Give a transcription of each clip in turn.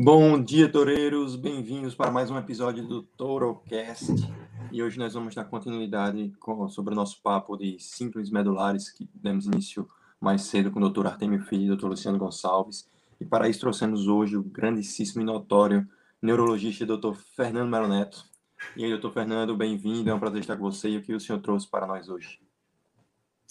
Bom dia, toureiros! Bem-vindos para mais um episódio do Tourocast. E hoje nós vamos dar continuidade com, sobre o nosso papo de síndromes medulares, que demos início mais cedo com o Dr. Artemio Filho e o Dr. Luciano Gonçalves. E para isso trouxemos hoje o grandíssimo e notório neurologista Dr. Fernando Melo Neto. E aí, doutor Fernando, bem-vindo, é um prazer estar com você. E o que o senhor trouxe para nós hoje?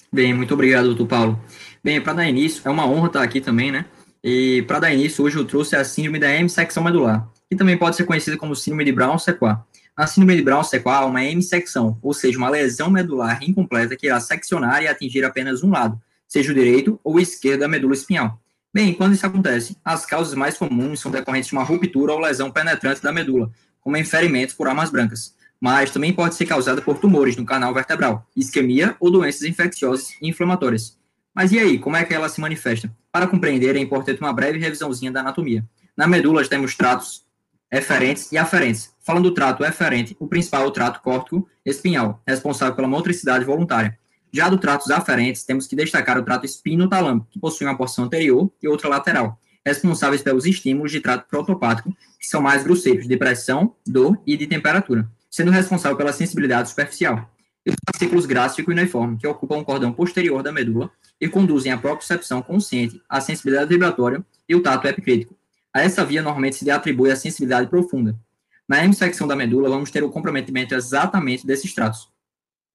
Bem, muito obrigado, doutor Paulo. Bem, para dar início, é uma honra estar aqui também, né? E para dar início, hoje eu trouxe a síndrome da hemissecção medular, que também pode ser conhecida como síndrome de Brown-Sequard. A síndrome de Brown-Sequard é uma hemissecção, ou seja, uma lesão medular incompleta que irá seccionar e atingir apenas um lado, seja o direito ou o esquerdo da medula espinhal. Bem, quando isso acontece, as causas mais comuns são decorrentes de uma ruptura ou lesão penetrante da medula, como ferimentos por armas brancas, mas também pode ser causada por tumores no canal vertebral, isquemia ou doenças infecciosas e inflamatórias. Mas e aí, como é que ela se manifesta? Para compreender, é importante uma breve revisãozinha da anatomia. Na medula, temos tratos eferentes e aferentes. Falando do trato eferente, o principal é o trato córtico espinhal, responsável pela motricidade voluntária. Já do tratos aferentes, temos que destacar o trato espino-talâmico, que possui uma porção anterior e outra lateral, responsáveis pelos estímulos de trato protopático, que são mais grosseiros, de pressão, dor e de temperatura, sendo responsável pela sensibilidade superficial. E os fascículos gráfico e uniforme, que ocupam o cordão posterior da medula, e conduzem à propriocepção consciente, à sensibilidade vibratória e o tato epicrítico. A essa via normalmente se atribui a sensibilidade profunda. Na hemissecção da medula, vamos ter o comprometimento exatamente desses tratos.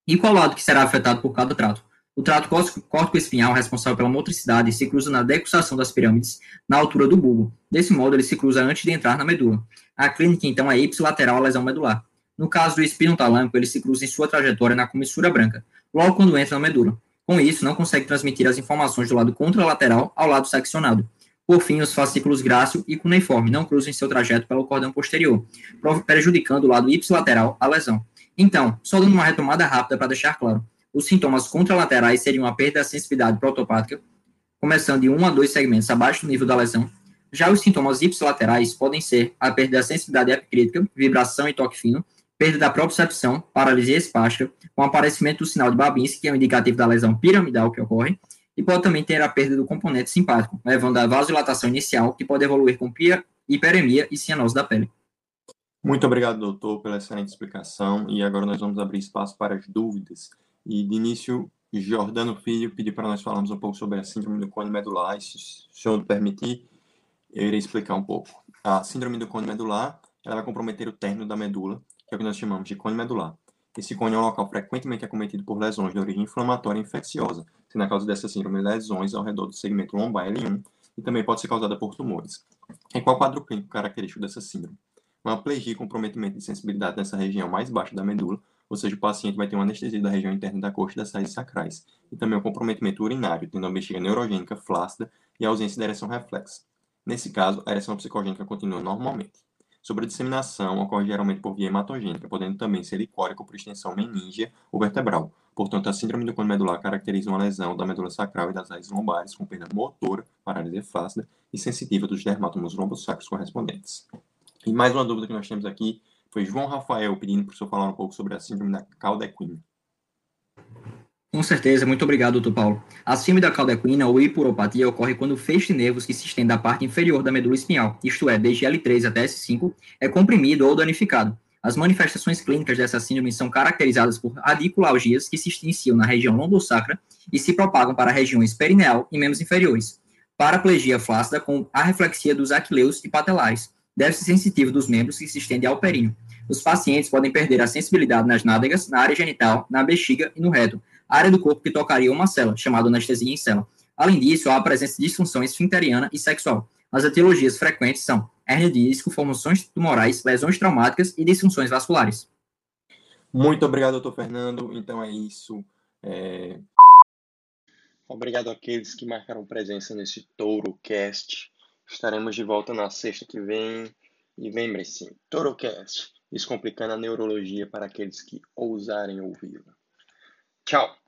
E qual lado que será afetado por cada trato? O trato córtico-espinhal, responsável pela motricidade, se cruza na decussação das pirâmides, na altura do bulbo. Desse modo, ele se cruza antes de entrar na medula. A clínica, então, é ipsilateral à lesão medular. No caso do espino talâmico, ele se cruza em sua trajetória na comissura branca, logo quando entra na medula. Com isso, não consegue transmitir as informações do lado contralateral ao lado seccionado. Por fim, os fascículos grácil e cuneiforme não cruzam seu trajeto pelo cordão posterior, prejudicando o lado ipsilateral à lesão. Então, só dando uma retomada rápida para deixar claro, os sintomas contralaterais seriam a perda da sensibilidade protopática, começando de um a dois segmentos abaixo do nível da lesão. Já os sintomas ipsilaterais podem ser a perda da sensibilidade epicrítica, vibração e toque fino, perda da propriocepção, paralisia espástica, com aparecimento do sinal de Babinski, que é um indicativo da lesão piramidal que ocorre, e pode também ter a perda do componente simpático, levando à vasodilatação inicial, que pode evoluir com hiperemia e cianose da pele. Muito obrigado, doutor, pela excelente explicação. E agora nós vamos abrir espaço para as dúvidas. E de início, Jordano Filho pediu para nós falarmos um pouco sobre a síndrome do cone medular. se o senhor permitir, eu irei explicar um pouco. A síndrome do cone medular ela vai comprometer o término da medula que é o que nós chamamos de cone medular. Esse cone é um local frequentemente acometido por lesões de origem inflamatória e infecciosa, sendo a causa dessa síndrome lesões ao redor do segmento lombar L1 e também pode ser causada por tumores. E qual o quadro clínico característico dessa síndrome? Uma aplegia e comprometimento de sensibilidade nessa região mais baixa da medula, ou seja, o paciente vai ter uma anestesia da região interna da coxa e das saídas sacrais, e também um comprometimento urinário, tendo uma bexiga neurogênica flácida e ausência de ereção reflexa. Nesse caso, a ereção psicogênica continua normalmente. Sobre a disseminação, ocorre geralmente por via hematogênica, podendo também ser licórica por extensão meníngea ou vertebral. Portanto, a síndrome do cone medular caracteriza uma lesão da medula sacral e das raízes lombares com perda motora, paralisia flácida e sensitiva dos dermatomos lombosacros correspondentes. E mais uma dúvida que nós temos aqui foi João Rafael pedindo para o senhor falar um pouco sobre a síndrome da caldequina. Com certeza, muito obrigado, doutor Paulo. A síndrome da caldequina ou hipuropatia ocorre quando o feixe de nervos que se estende da parte inferior da medula espinhal, isto é, desde L3 até S5, é comprimido ou danificado. As manifestações clínicas dessa síndrome são caracterizadas por radiculalgias que se iniciam na região lombosacra e se propagam para regiões perineal e membros inferiores. Paraplegia flácida com arreflexia dos aquileus e patelares. Deve-se sensitivo dos membros que se estende ao períneo. Os pacientes podem perder a sensibilidade nas nádegas, na área genital, na bexiga e no reto, área do corpo que tocaria uma célula, chamada anestesia em célula. Além disso, há a presença de disfunção esfinteriana e sexual. As etiologias frequentes são hernia de disco, formações tumorais, lesões traumáticas e disfunções vasculares. Muito obrigado, doutor Fernando. Então é isso. É... Obrigado àqueles que marcaram presença nesse TouroCast. Estaremos de volta na sexta que vem. E lembre-se, TouroCast, descomplicando a neurologia para aqueles que ousarem ouvi-lo. Tchau!